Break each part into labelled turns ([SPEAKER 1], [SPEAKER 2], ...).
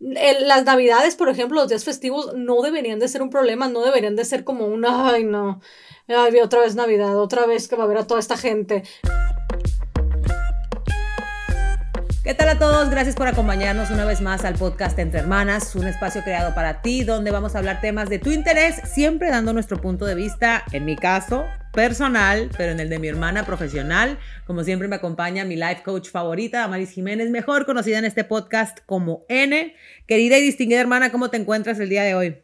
[SPEAKER 1] las navidades, por ejemplo, los días festivos no deberían de ser un problema, no deberían de ser como un, ay, no, ay, otra vez Navidad, otra vez que va a ver a toda esta gente.
[SPEAKER 2] ¿Qué tal a todos? Gracias por acompañarnos una vez más al podcast Entre Hermanas, un espacio creado para ti donde vamos a hablar temas de tu interés, siempre dando nuestro punto de vista, en mi caso, personal, pero en el de mi hermana profesional. Como siempre me acompaña mi life coach favorita, Amaris Jiménez, mejor conocida en este podcast como N. Querida y distinguida hermana, ¿cómo te encuentras el día de hoy?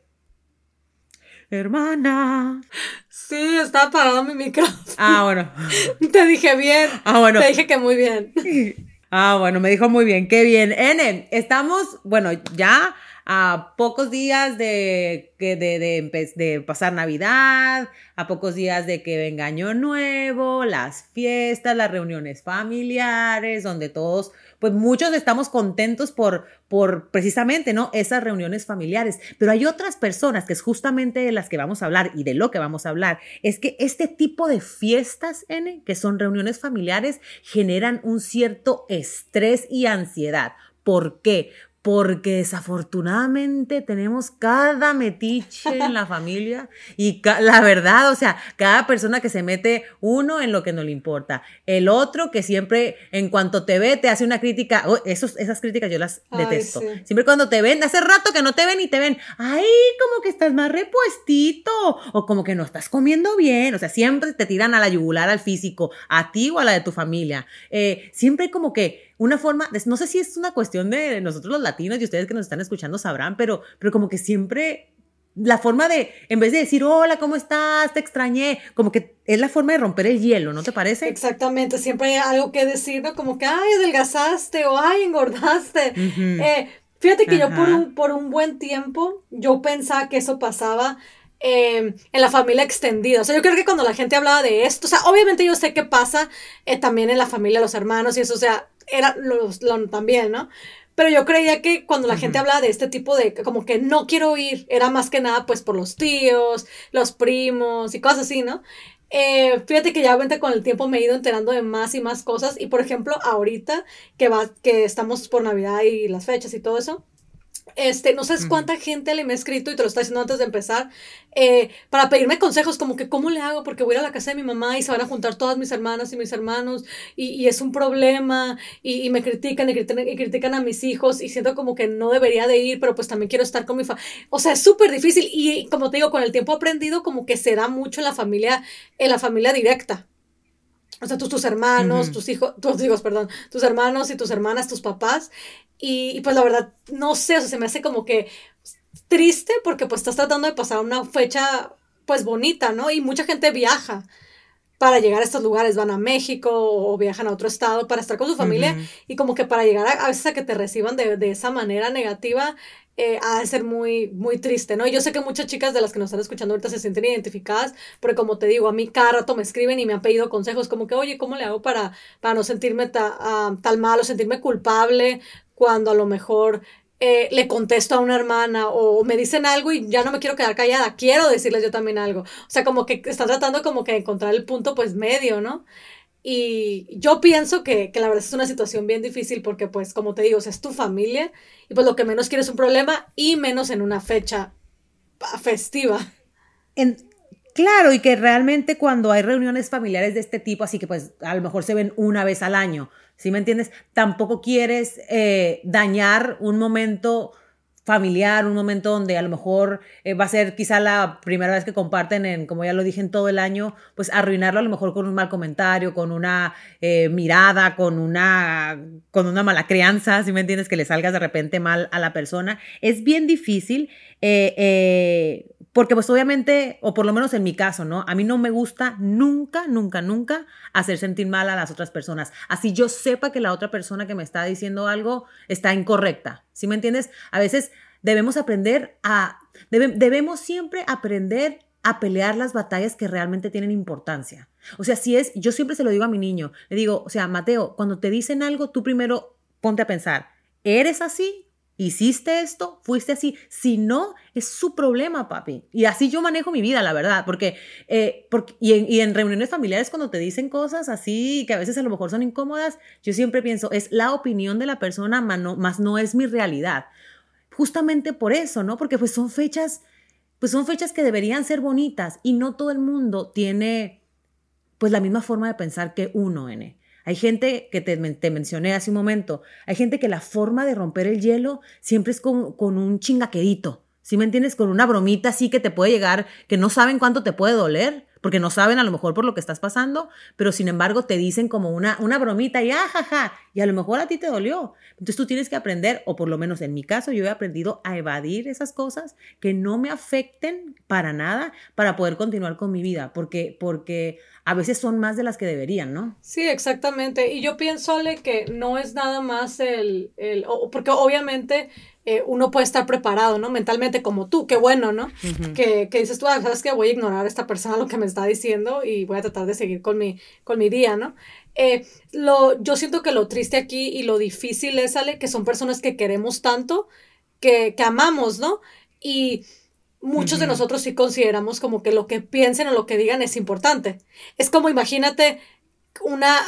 [SPEAKER 2] Hermana.
[SPEAKER 1] Sí, está apagado mi micrófono.
[SPEAKER 2] Ah, bueno.
[SPEAKER 1] Te dije bien.
[SPEAKER 2] Ah, bueno.
[SPEAKER 1] Te dije que muy bien.
[SPEAKER 2] Ah, bueno, me dijo muy bien, qué bien. N, estamos, bueno, ya a pocos días de, de, de, de, pasar Navidad, a pocos días de que venga Año Nuevo, las fiestas, las reuniones familiares, donde todos pues muchos estamos contentos por, por precisamente, ¿no? Esas reuniones familiares. Pero hay otras personas que es justamente de las que vamos a hablar y de lo que vamos a hablar, es que este tipo de fiestas, N, que son reuniones familiares, generan un cierto estrés y ansiedad. ¿Por qué? Porque desafortunadamente tenemos cada metiche en la familia y la verdad, o sea, cada persona que se mete uno en lo que no le importa, el otro que siempre en cuanto te ve te hace una crítica, oh, esos, esas críticas yo las detesto. Siempre cuando te ven, hace rato que no te ven y te ven, ay, como que estás más repuestito o como que no estás comiendo bien, o sea, siempre te tiran a la yugular al físico, a ti o a la de tu familia. Eh, siempre como que una forma, no sé si es una cuestión de nosotros los latinos y ustedes que nos están escuchando sabrán, pero, pero como que siempre la forma de, en vez de decir, hola, ¿cómo estás? Te extrañé, como que es la forma de romper el hielo, ¿no te parece?
[SPEAKER 1] Exactamente, siempre hay algo que decir, ¿no? Como que, ay, adelgazaste o ay, engordaste. Eh, fíjate que yo por un, por un buen tiempo, yo pensaba que eso pasaba em, en la familia extendida. O sea, yo creo que cuando la gente hablaba de esto, o sea, obviamente yo sé qué pasa eh, también en la familia, los hermanos y eso, o sea, era los, también, ¿no? Pero yo creía que cuando la gente hablaba de este tipo de, como que no quiero ir, era más que nada pues por los tíos, los primos y cosas así, ¿no? Eh, fíjate que ya obviamente con el tiempo me he ido enterando de más y más cosas y por ejemplo ahorita que va, que estamos por Navidad y las fechas y todo eso, este, no sabes cuánta gente le me ha escrito y te lo está diciendo antes de empezar, eh, para pedirme consejos, como que cómo le hago, porque voy a, la casa de mi mamá y se van a juntar todas mis hermanas y mis hermanos y, y es un problema y, me critican y, critican y, critican a mis hijos y siento como que no debería de ir, pero pues también quiero estar con mi familia. O sea, es súper difícil y como te digo, con el tiempo aprendido como que se da mucho en la familia, en la familia directa. O sea, tus, tus hermanos, tus hijos, tus hijos, perdón, tus hermanos y tus hermanas, tus papás. Y, pues la verdad, no sé, o sea, se me hace como que triste porque pues estás tratando de pasar una fecha pues bonita, ¿no? Y mucha gente viaja para llegar a estos lugares, van a México o viajan a otro estado para estar con su familia y como que para llegar a, a, veces a que te reciban de, de esa manera negativa, eh, ha de ser muy, muy triste, ¿no? Yo sé que muchas chicas de las que nos están escuchando ahorita se sienten identificadas, pero como te digo, a mí cada rato me escriben y me han pedido consejos como que, oye, ¿cómo le hago para, para no sentirme ta, tal mal o sentirme culpable cuando a lo mejor eh, le contesto a una hermana o me dicen algo y ya no me quiero quedar callada, quiero decirles yo también algo. O sea, como que están tratando como que de encontrar el punto pues medio, ¿no? Y yo pienso que, que, la verdad es una situación bien difícil porque, pues, como te digo, es tu familia y pues lo que menos quieres es un problema y menos en una fecha festiva.
[SPEAKER 2] En, claro, y que realmente cuando hay reuniones familiares de este tipo, así que pues a lo mejor se ven una vez al año, ¿sí me entiendes? Tampoco quieres eh, dañar un momento familiar, un momento donde a lo mejor eh, va a ser quizá la primera vez que comparten, en, como ya lo dije, en todo el año, pues arruinarlo a lo mejor con un mal comentario, con una eh, mirada, con una, con una mala crianza, si me entiendes, que le salgas de repente mal a la persona. Es bien difícil. Eh, porque pues obviamente, o por lo menos en mi caso, ¿no? A mí no me gusta nunca, nunca, nunca hacer sentir mal a las otras personas. Así yo sepa que la otra persona que me está diciendo algo está incorrecta. ¿Sí me entiendes? A veces debemos aprender a, debemos siempre aprender a pelear las batallas que realmente tienen importancia. O sea, si es, yo siempre se lo digo a mi niño, le digo, o sea, Mateo, cuando te dicen algo, tú primero ponte a pensar, ¿eres así? hiciste esto, fuiste así. Si no, es su problema, papi. Y así yo manejo mi vida, la verdad, porque, eh, porque y, en, reuniones familiares cuando te dicen cosas así, que a veces a lo mejor son incómodas, yo siempre pienso, es la opinión de la persona, más no, más no es mi realidad justamente por eso, ¿no? Porque pues son fechas, pues son fechas que deberían ser bonitas y no todo el mundo tiene pues la misma forma de pensar que uno, N. Hay gente que te, te, mencioné hace un momento, hay gente que la forma de romper el hielo siempre es con, con un chingaquedito, ¿sí me entiendes? Con una bromita así que te puede llegar, que no saben cuánto te puede doler, porque no saben a lo mejor por lo que estás pasando, pero sin embargo te dicen como una, una bromita y ajaja, y a lo mejor a ti te dolió. Entonces tú tienes que aprender, o por lo menos en mi caso, yo he aprendido a evadir esas cosas que no me afecten para nada para poder continuar con mi vida, porque, porque a veces son más de las que deberían, ¿no?
[SPEAKER 1] Sí, exactamente. Y yo pienso, Ale, que no es nada más el, el porque obviamente eh, uno puede estar preparado, ¿no? Mentalmente como tú, qué bueno, ¿no? que, que, dices tú, ah, sabes que voy a ignorar a esta persona lo que me está diciendo y voy a tratar de seguir con mi, con mi día, ¿no? Eh, lo, yo siento que lo triste aquí y lo difícil es, Ale, que son personas que queremos tanto, que, que amamos, ¿no? Y muchos de nosotros sí consideramos como que lo que piensen o lo que digan es importante. Es como imagínate una,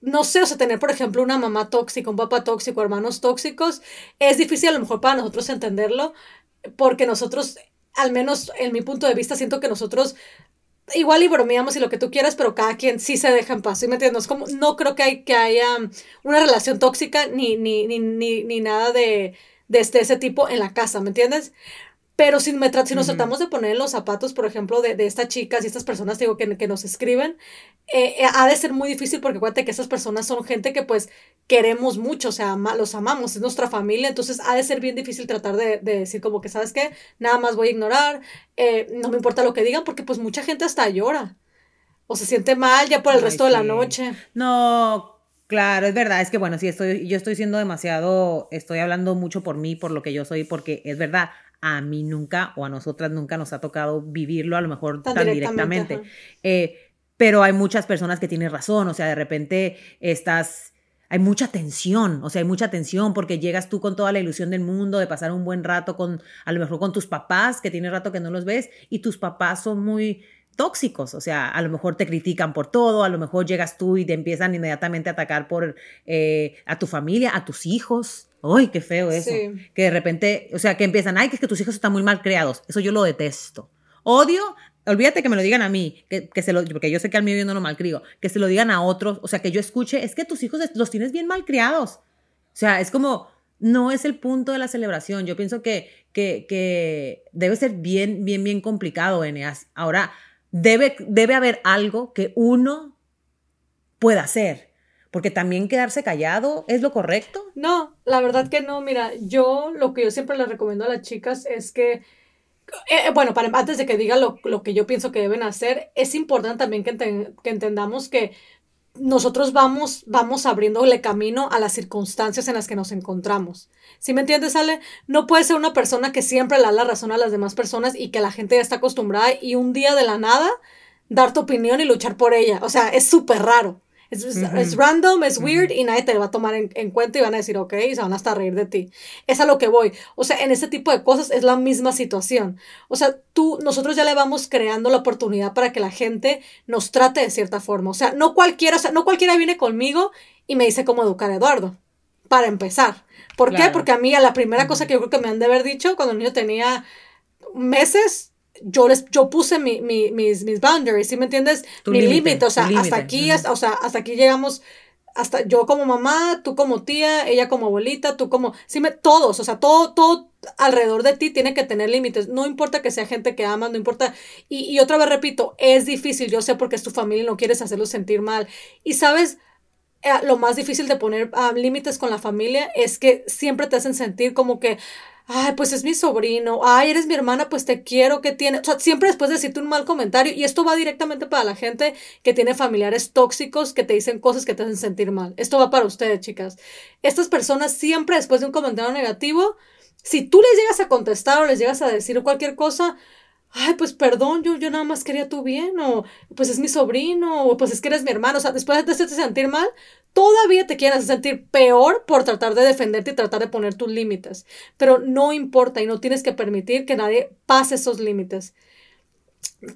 [SPEAKER 1] no sé, o sea, tener por ejemplo una mamá tóxica, un papá tóxico, hermanos tóxicos, es difícil a lo mejor para nosotros entenderlo, porque nosotros, al menos en mi punto de vista, siento que nosotros igual y bromeamos y lo que tú quieras, pero cada quien sí se deja en paz, ¿sí me entiendes? Como, no creo que, hay, que haya una relación tóxica ni, ni, ni, ni, ni nada de, de este, ese tipo en la casa, ¿me entiendes? Pero si, me si nos tratamos de poner en los zapatos, por ejemplo, de, de estas chicas y estas personas digo, que, que nos escriben, eh, eh, ha de ser muy difícil porque acuérdate que esas personas son gente que pues queremos mucho, o sea, los amamos, es nuestra familia, entonces ha de ser bien difícil tratar de, de decir como que, ¿sabes qué? Nada más voy a ignorar, eh, no me importa lo que digan porque pues mucha gente hasta llora o se siente mal ya por el resto de la noche.
[SPEAKER 2] No, Claro, es verdad, es que bueno, sí estoy, yo estoy siendo demasiado, estoy hablando mucho por mí, por lo que yo soy, porque es verdad, a mí nunca o a nosotras nunca nos ha tocado vivirlo a lo mejor tan, directamente. Eh, pero hay muchas personas que tienen razón, o sea, de repente estás, hay mucha tensión, o sea, hay mucha tensión porque llegas tú con toda la ilusión del mundo de pasar un buen rato con, a lo mejor con tus papás, que tiene rato que no los ves, y tus papás son muy tóxicos, o sea, a lo mejor te critican por todo, a lo mejor llegas tú y te empiezan inmediatamente a atacar por eh, a tu familia, a tus hijos, ¡Ay, qué feo eso! Que de repente, o sea, que empiezan, ay, que es que tus hijos están muy mal creados. Eso yo lo detesto. Odio, olvídate que me lo digan a mí, que, que se lo, porque yo sé que al mío yo no lo malcrio, que se lo digan a otros, o sea, que yo escuche, es que tus hijos los tienes bien mal criados. O sea, es como, no es el punto de la celebración. Yo pienso que, que, que debe ser bien, bien, bien complicado, Eneas. Ahora, debe, debe haber algo que uno pueda hacer porque también quedarse callado es lo correcto.
[SPEAKER 1] No, la verdad que no. Mira, yo lo que yo siempre les recomiendo a las chicas es que, eh, eh, bueno, antes de que diga lo, que yo pienso que deben hacer, es importante también que, entendamos que nosotros vamos, vamos abriéndole camino a las circunstancias en las que nos encontramos. ¿Sí me entiendes, Ale? No puede ser una persona que siempre le da la razón a las demás personas y que la gente ya está acostumbrada y un día de la nada dar tu opinión y luchar por ella. O sea, es súper raro. Es, random, es weird y nadie te va a tomar en, cuenta y van a decir, ok, y se van hasta a reír de ti. Es a lo que voy. O sea, en ese tipo de cosas es la misma situación. O sea, tú, nosotros ya le vamos creando la oportunidad para que la gente nos trate de cierta forma. O sea, no cualquiera, o sea, no cualquiera viene conmigo y me dice cómo educar a Eduardo. Para empezar. ¿Por qué? Porque a mí, a la primera cosa que yo creo que me han de haber dicho cuando el niño tenía meses, yo les, yo puse mi, mi, mis, mis boundaries, ¿sí me entiendes? mi límite, o sea, hasta aquí, hasta, o sea, hasta aquí llegamos, hasta yo como mamá, tú como tía, ella como abuelita, tú como, sí me, todos, o sea, todo, todo alrededor de ti tiene que tener límites, no importa que sea gente que amas, no importa, y, y otra vez repito, es difícil, yo sé porque es tu familia y no quieres hacerlo sentir mal, y sabes, eh, lo más difícil de poner ah, límites con la familia es que siempre te hacen sentir como que, ay, pues es mi sobrino, ay, eres mi hermana, pues te quiero, que tiene? O sea, siempre después de decirte un mal comentario, y esto va directamente para la gente que tiene familiares tóxicos que te dicen cosas que te hacen sentir mal. Esto va para ustedes, chicas. Estas personas siempre después de un comentario negativo, si tú les llegas a contestar o les llegas a decir cualquier cosa, ay, pues perdón, yo, yo nada más quería tu bien, o pues es mi sobrino, o pues es que eres mi hermano, o sea, después de hacerte sentir mal, todavía te quieren sentir peor por tratar de defenderte y tratar de poner tus límites. Pero no importa y no tienes que permitir que nadie pase esos límites.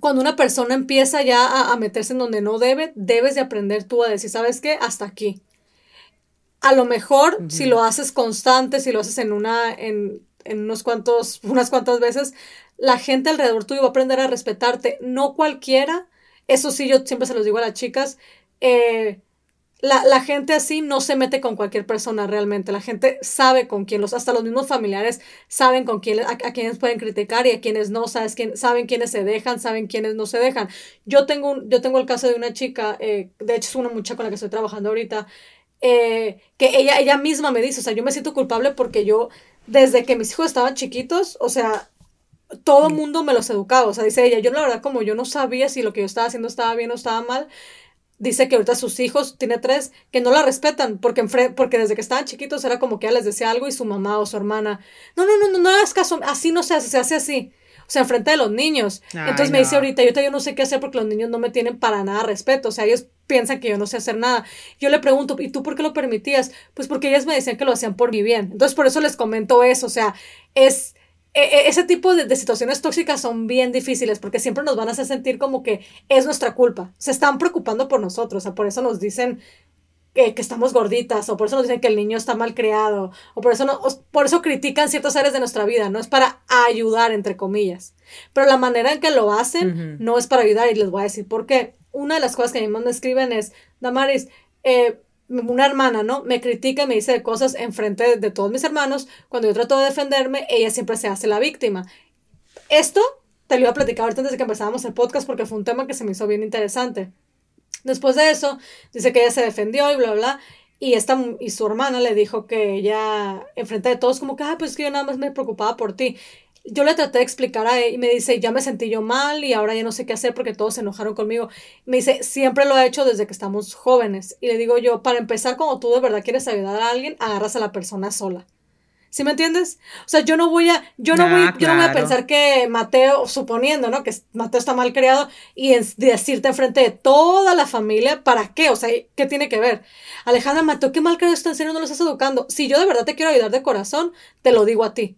[SPEAKER 1] Cuando una persona empieza ya a, meterse en donde no debe, debes de aprender tú a decir, ¿sabes qué? Hasta aquí. A lo mejor, si lo haces constante, si lo haces en una, en, en unos cuantos, unas cuantas veces, la gente alrededor tuyo va a aprender a respetarte, no cualquiera, eso sí, yo siempre se los digo a las chicas, eh, la, gente así no se mete con cualquier persona realmente. La gente sabe con quién, los, hasta los mismos familiares saben con quién, a, quienes pueden criticar y a quienes no, sabes quién, saben quiénes se dejan, saben quiénes no se dejan. Yo tengo, un, yo tengo el caso de una chica, eh, de hecho es una muchacha con la que estoy trabajando ahorita, eh, que ella, ella misma me dice, o sea, yo me siento culpable porque yo, desde que mis hijos estaban chiquitos, o sea, todo el mundo me los educaba, o sea, dice ella, yo la verdad como yo no sabía si lo que yo estaba haciendo estaba bien o estaba mal, dice que ahorita sus hijos, tiene tres, que no la respetan, porque, porque desde que estaban chiquitos era como que ella les decía algo y su mamá o su hermana, no, no, no, no, no hagas caso, así no se hace, se hace así. O sea, enfrente de los niños. Entonces me dice ahorita, yo, yo no sé qué hacer porque los niños no me tienen para nada respeto. O sea, ellos piensan que yo no sé hacer nada. Yo le pregunto, ¿y tú por qué lo permitías? Pues porque ellas me decían que lo hacían por mi bien. Entonces por eso les comento eso. O sea, es e, e, ese tipo de, situaciones tóxicas son bien difíciles porque siempre nos van a hacer sentir como que es nuestra culpa. Se están preocupando por nosotros, o sea, por eso nos dicen que, estamos gorditas, o por eso nos dicen que el niño está mal creado, o por eso, no, por eso critican ciertas áreas de nuestra vida, no es para ayudar, entre comillas. Pero la manera en que lo hacen no es para ayudar, y les voy a decir por qué. Una de las cosas que a mí me escriben es, Damaris, eh, una hermana, ¿no? Me critica y me dice cosas enfrente de, todos mis hermanos. Cuando yo trato de defenderme, ella siempre se hace la víctima. Esto te lo iba a platicar ahorita antes de que empezábamos el podcast porque fue un tema que se me hizo bien interesante. Después de eso, dice que ella se defendió y bla, bla. Y, esta, y su hermana le dijo que ella, enfrente de todos, como que, ah, pues que yo nada más me preocupaba por ti yo le traté de explicar a él y me dice, ya me sentí yo mal y ahora ya no sé qué hacer porque todos se enojaron conmigo. Me dice, siempre lo he hecho desde que estamos jóvenes. Y le digo yo, para empezar, cuando tú de verdad quieres ayudar a alguien, agarras a la persona sola. ¿Sí me entiendes? O sea, yo no voy a, yo no voy, yo no voy a pensar que Mateo, suponiendo, ¿no? Que Mateo está mal creado y decirte enfrente de toda la familia, ¿para qué? O sea, ¿qué tiene que ver? Alejandra, Mateo, qué mal creado está en serio, no lo estás educando. Si yo de verdad te quiero ayudar de corazón, te lo digo a ti.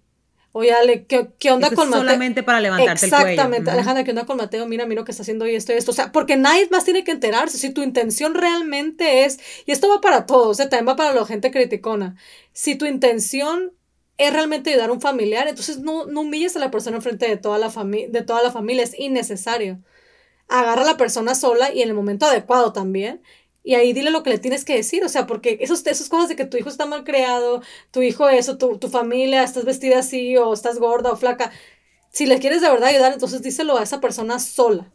[SPEAKER 1] Oye, Ale, ¿qué, qué onda con Mateo?
[SPEAKER 2] Solamente para levantarte el cuello.
[SPEAKER 1] Exactamente, Alejandra, ¿qué onda con Mateo? Mira, mira lo que está haciendo y esto y esto. O sea, porque nadie más tiene que enterarse. Si tu intención realmente es, y esto va para todos, ¿eh? también va para la gente criticona. Si tu intención es realmente ayudar a un familiar, entonces no, no humilles a la persona enfrente de toda la, de toda la familia, es innecesario. Agarra a la persona sola y en el momento adecuado también y ahí dile lo que le tienes que decir, o sea, porque esos, esas cosas de que tu hijo está mal creado, tu hijo eso, tu, tu familia, estás vestida así o estás gorda o flaca, si le quieres de verdad ayudar, entonces díselo a esa persona sola.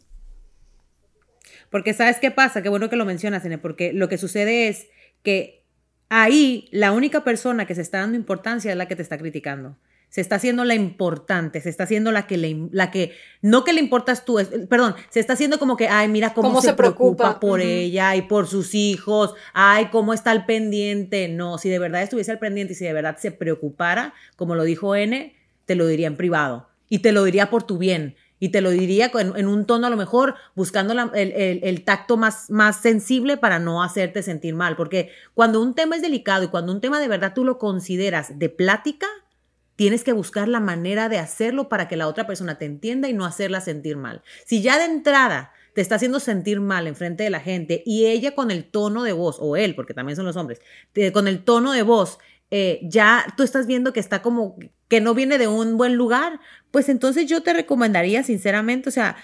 [SPEAKER 2] Porque sabes qué pasa, qué bueno que lo mencionas, Ene, porque lo que sucede es que ahí la única persona que se está dando importancia es la que te está criticando se está haciendo la importante, se está haciendo la que le, la que, no que le importas tú, perdón, se está haciendo como que, ay, mira cómo, se, preocupa, por ella y por sus hijos, ay, cómo está al pendiente. No, si de verdad estuviese al pendiente y si de verdad se preocupara, como lo dijo N, te lo diría en privado y te lo diría por tu bien. Y te lo diría en, un tono a lo mejor buscando el, el, tacto más, más sensible para no hacerte sentir mal. Porque cuando un tema es delicado y cuando un tema de verdad tú lo consideras de plática, Tienes que buscar la manera de hacerlo para que la otra persona te entienda y no hacerla sentir mal. Si ya de entrada te está haciendo sentir mal en frente de la gente y ella con el tono de voz, o él, porque también son los hombres, con el tono de voz, eh, ya tú estás viendo que está como que no viene de un buen lugar, pues entonces yo te recomendaría sinceramente, o sea,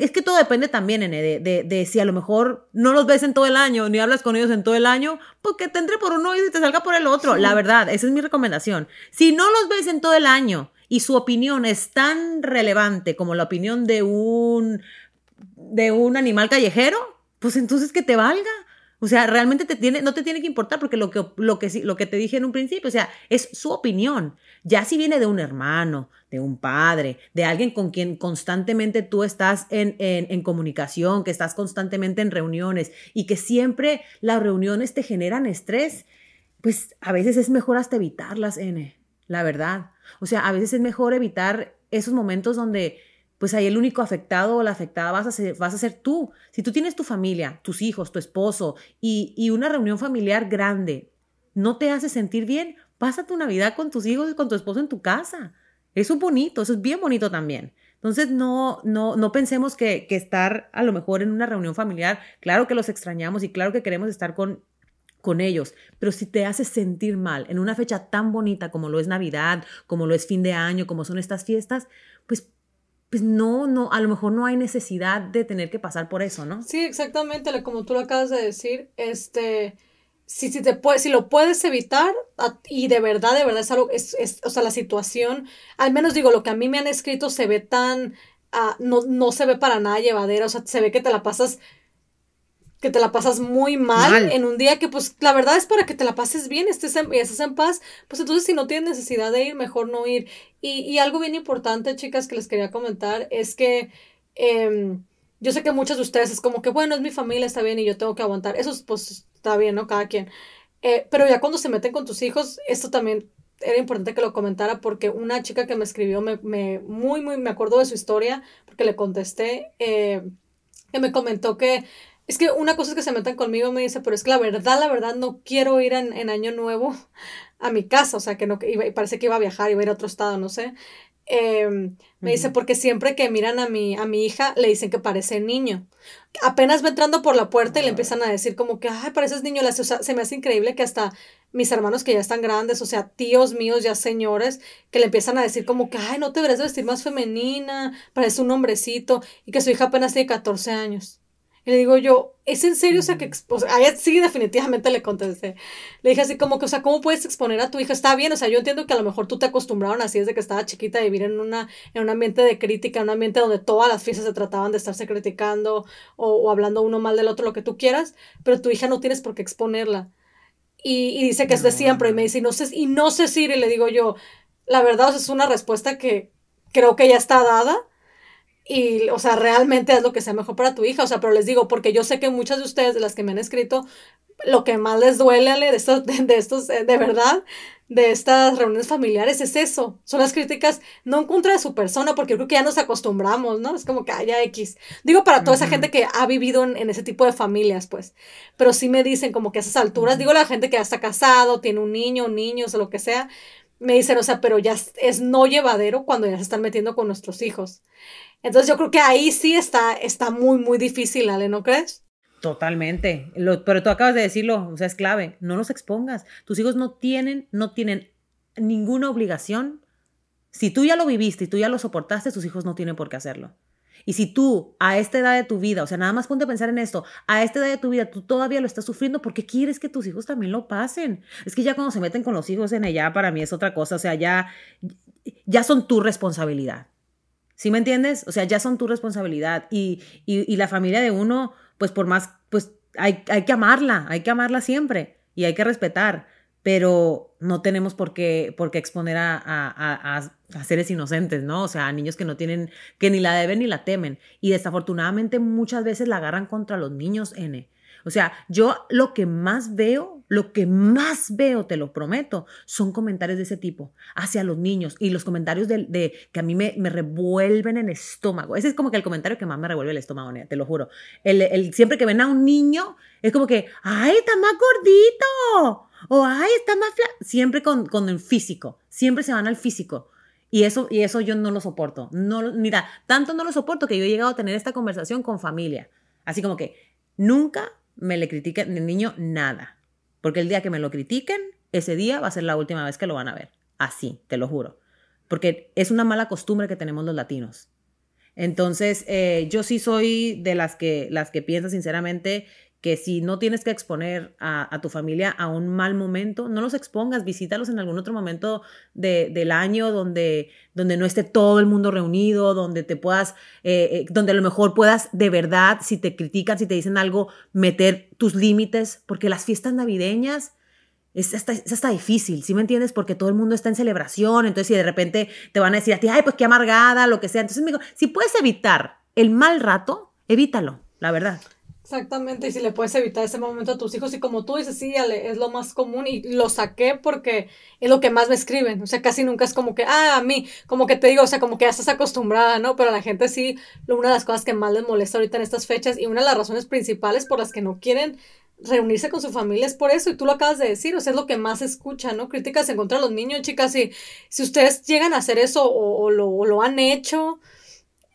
[SPEAKER 2] es, que todo depende también, de, de, de, si a lo mejor no los ves en todo el año, ni hablas con ellos en todo el año, porque pues te entre por uno y te salga por el otro. La verdad, esa es mi recomendación. Si no los ves en todo el año y su opinión es tan relevante como la opinión de un, de un animal callejero, pues entonces que te valga. O sea, realmente te tiene, no te tiene que importar porque lo que, lo, que, lo que te dije en un principio, o sea, es su opinión. Ya si viene de un hermano, de un padre, de alguien con quien constantemente tú estás en, en, comunicación, que estás constantemente en reuniones y que siempre las reuniones te generan estrés, pues a veces es mejor hasta evitarlas, N, la verdad. O sea, a veces es mejor evitar esos momentos donde pues ahí el único afectado o la afectada vas a ser, vas a ser tú. Si tú tienes tu familia, tus hijos, tu esposo y, y una reunión familiar grande no te hace sentir bien, pasa tu Navidad con tus hijos y con tu esposo en tu casa. Eso es bonito, eso es bien bonito también. Entonces, no, no, no pensemos que, que estar a lo mejor en una reunión familiar, claro que los extrañamos y claro que queremos estar con, con ellos, pero si te haces sentir mal en una fecha tan bonita como lo es Navidad, como lo es fin de año, como son estas fiestas, pues pues no, no, a lo mejor no hay necesidad de tener que pasar por eso, ¿no?
[SPEAKER 1] Sí, exactamente, como tú lo acabas de decir, este, si, si, te puede, si lo puedes evitar y de verdad, de verdad es algo, es, es, o sea, la situación, al menos digo, lo que a mí me han escrito se ve tan, uh, no, no se ve para nada llevadera, o sea, se ve que te la pasas que te la pasas muy mal, en un día que pues la verdad es para que te la pases bien, estés en, estés en paz, pues entonces si no tienes necesidad de ir, mejor no ir. Y, y algo bien importante, chicas, que les quería comentar es que em, yo sé que muchas de ustedes es como que, bueno, es mi familia, está bien y yo tengo que aguantar. Eso pues está bien, ¿no? Cada quien. Eh, pero ya cuando se meten con tus hijos, esto también era importante que lo comentara porque una chica que me escribió me, me muy, muy, me acuerdo de su historia porque le contesté, eh, que me comentó que es que una cosa es que se metan conmigo, me dice, pero es que la verdad, la verdad, no quiero ir en, Año Nuevo a mi casa, o sea, que no, iba, parece que iba a viajar, iba a ir a otro estado, no sé. Em, me dice, porque siempre que miran a mi, a mi hija, le dicen que parece niño. Apenas va entrando por la puerta y le empiezan a decir como que, ay, pareces niño. O sea, se me hace increíble que hasta mis hermanos que ya están grandes, o sea, tíos míos ya señores, que le empiezan a decir como que, ay, no te deberías vestir más femenina, parece un hombrecito, y que su hija apenas tiene 14 años. Y le digo yo, ¿es en serio? O sea, que, o sea, sí, definitivamente le contesté. Le dije así como que, o sea, ¿cómo puedes exponer a tu hija? Está bien, o sea, yo entiendo que a lo mejor tú te acostumbraron así desde que estaba chiquita a vivir en, una, en un ambiente de crítica, en un ambiente donde todas las fiestas se trataban de estarse criticando o, o hablando uno mal del otro, lo que tú quieras, pero tu hija no tienes por qué exponerla. Y, y dice que es de siempre, y me dice, y no sé, y no sé si, y le digo yo, la verdad, o sea, es una respuesta que creo que ya está dada y, o sea, realmente es lo que sea mejor para tu hija. O sea, pero les digo, porque yo sé que muchas de ustedes, de las que me han escrito, lo que más les duele de estos, de, estos, eh, de verdad, de estas reuniones familiares es eso. Son las críticas no en contra de su persona, porque yo creo que ya nos acostumbramos, ¿no? Es como que haya X. Digo para toda esa gente que ha vivido en, ese tipo de familias, pues. Pero sí me dicen como que a esas alturas, digo la gente que ya está casado, tiene un niño, niños o lo que sea, me dicen, o sea, pero ya es no llevadero cuando ya se están metiendo con nuestros hijos. Entonces yo creo que ahí sí está, está muy, muy difícil, Ale, ¿no crees?
[SPEAKER 2] Totalmente. Pero tú acabas de decirlo, o sea, es clave. No los expongas. Tus hijos no tienen, no tienen ninguna obligación. Si tú ya lo viviste y tú ya lo soportaste, tus hijos no tienen por qué hacerlo. Y si tú a esta edad de tu vida, o sea, nada más ponte a pensar en esto, a esta edad de tu vida tú todavía lo estás sufriendo, ¿por qué quieres que tus hijos también lo pasen? Es que ya cuando se meten con los hijos en ella, para mí es otra cosa, o sea, ya, ya son tu responsabilidad. ¿Sí me entiendes? O sea, ya son tu responsabilidad y, y, la familia de uno, pues por más, pues hay, hay que amarla, hay que amarla siempre y hay que respetar, pero no tenemos por qué, por qué exponer a, a, a, seres inocentes, ¿no? O sea, a niños que no tienen, que ni la deben ni la temen. Y desafortunadamente muchas veces la agarran contra los niños, N. O sea, yo lo que más veo, lo que más veo, te lo prometo, son comentarios de ese tipo hacia los niños y los comentarios de, que a mí me, me, revuelven el estómago. Ese es como que el comentario que más me revuelve el estómago, te lo juro. El, siempre que ven a un niño, es como que, ay, está más gordito. O, ay, está más flaco. Siempre con, con el físico. Siempre se van al físico. Y eso, y eso yo no lo soporto. No, mira, tanto no lo soporto que yo he llegado a tener esta conversación con familia. Así como que nunca me le critiquen el niño nada. Porque el día que me lo critiquen, ese día va a ser la última vez que lo van a ver. Así, te lo juro. Porque es una mala costumbre que tenemos los latinos. Entonces, eh, yo sí soy de las que, las que piensa sinceramente que si no tienes que exponer a, tu familia a un mal momento, no los expongas, visítalos en algún otro momento del año donde, donde no esté todo el mundo reunido, donde te puedas, eh, eh, donde a lo mejor puedas de verdad, si te critican, si te dicen algo, meter tus límites, porque las fiestas navideñas es hasta, es hasta, difícil, ¿sí me entiendes? Porque todo el mundo está en celebración, entonces si de repente te van a decir a ti, ay, pues qué amargada, lo que sea. Entonces, me digo, si puedes evitar el mal rato, evítalo, la verdad.
[SPEAKER 1] Exactamente, y si le puedes evitar ese momento a tus hijos, y como tú dices, sí, es lo más común, y lo saqué porque es lo que más me escriben, o sea, casi nunca es como que, ah, a mí, como que te digo, o sea, como que ya estás acostumbrada, ¿no? Pero a la gente sí, una de las cosas que más les molesta ahorita en estas fechas, y una de las razones principales por las que no quieren reunirse con su familia es por eso, y tú lo acabas de decir, o sea, es lo que más se escucha, ¿no? Críticas en contra de los niños, chicas, y si ustedes llegan a hacer eso o, lo, o lo han hecho,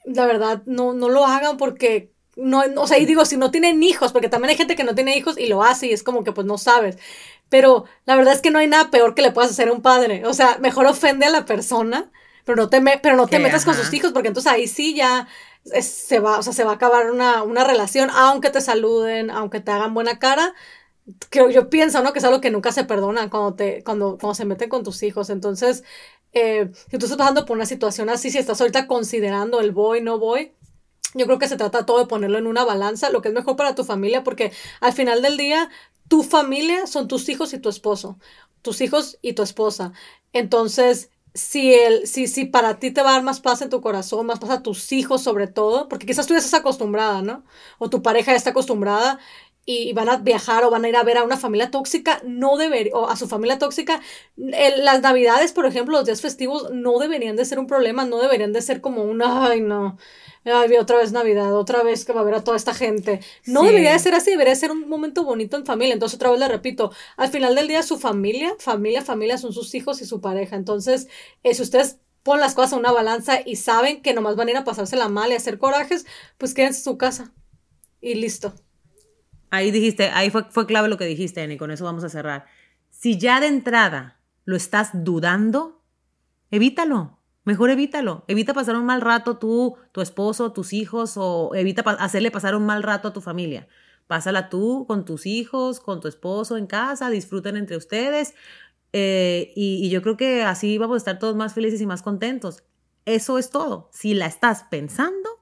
[SPEAKER 1] la verdad, no, no lo hagan porque no, o sea, y digo, si no tienen hijos, porque también hay gente que no tiene hijos y lo hace y es como que pues no sabes. Pero la verdad es que no hay nada peor que le puedas hacer a un padre. O sea, mejor ofende a la persona, pero no te, pero no te metas con sus hijos, porque entonces ahí sí ya se va, o sea, se va a acabar una, una relación, aunque te saluden, aunque te hagan buena cara, que yo pienso, ¿no? Que es algo que nunca se perdona cuando, te, cuando, cuando se meten con tus hijos. Entonces, eh, si tú estás pasando por una situación así, si estás ahorita considerando el voy, no voy, yo creo que se trata todo de ponerlo en una balanza, lo que es mejor para tu familia, porque al final del día, tu familia son tus hijos y tu esposo, tus hijos y tu esposa. Entonces, si, el, si, si para ti te va a dar más paz en tu corazón, más paz a tus hijos sobre todo, porque quizás tú ya estás acostumbrada, ¿no? O tu pareja ya está acostumbrada y van a viajar o van a ir a ver a una familia tóxica, no debería, o a su familia tóxica, las navidades, por ejemplo, los días festivos no deberían de ser un problema, no deberían de ser como un, ay, no, ay, otra vez Navidad, otra vez que va a ver a toda esta gente. No debería de ser así, debería ser un momento bonito en familia. Entonces, otra vez le repito, al final del día su familia, familia, familia son sus hijos y su pareja. Entonces, eh, si ustedes ponen las cosas en una balanza y saben que nomás van a ir a pasársela mal y a hacer corajes, pues quédense en su casa y listo.
[SPEAKER 2] Ahí dijiste, ahí fue, fue clave lo que dijiste, y con eso vamos a cerrar. Si ya de entrada lo estás dudando, evítalo. Mejor evítalo. Evita pasar un mal rato tú, tu esposo, tus hijos, o evita hacerle pasar un mal rato a tu familia. Pásala tú con tus hijos, con tu esposo en casa, disfruten entre ustedes. Eh, y yo creo que así vamos a estar todos más felices y más contentos. Eso es todo. Si la estás pensando,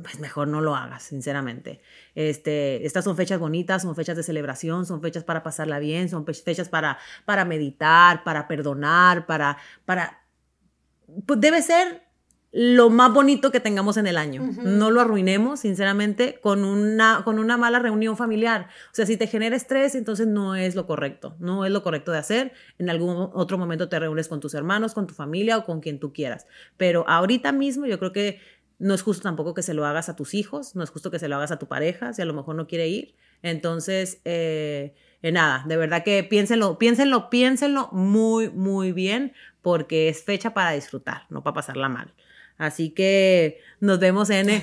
[SPEAKER 2] pues mejor no lo hagas, sinceramente. Este, estas son fechas bonitas, son fechas de celebración, son fechas para pasarla bien, son fechas para, para meditar, para perdonar, para, para, pues debe ser lo más bonito que tengamos en el año. No lo arruinemos, sinceramente, con una, con una mala reunión familiar. O sea, si te genera estrés, entonces no es lo correcto. No es lo correcto de hacer. En algún otro momento te reúnes con tus hermanos, con tu familia o con quien tú quieras. Pero ahorita mismo yo creo que no es justo tampoco que se lo hagas a tus hijos, no es justo que se lo hagas a tu pareja, si a lo mejor no quiere ir. Entonces, eh, eh, nada, de verdad que piénsenlo, piénsenlo, piénsenlo muy, muy bien, porque es fecha para disfrutar, no para pasarla mal. Así que nos vemos en...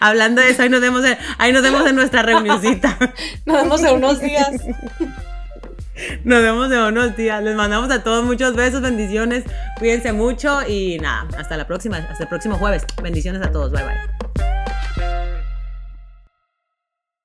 [SPEAKER 2] Hablando de eso, ahí nos vemos en, ahí nos vemos en nuestra reunioncita.
[SPEAKER 1] nos vemos en unos días.
[SPEAKER 2] Nos vemos en unos días. Les mandamos a todos muchos besos, bendiciones. Cuídense mucho y nada, hasta la próxima, hasta el próximo jueves. Bendiciones a todos. Bye bye.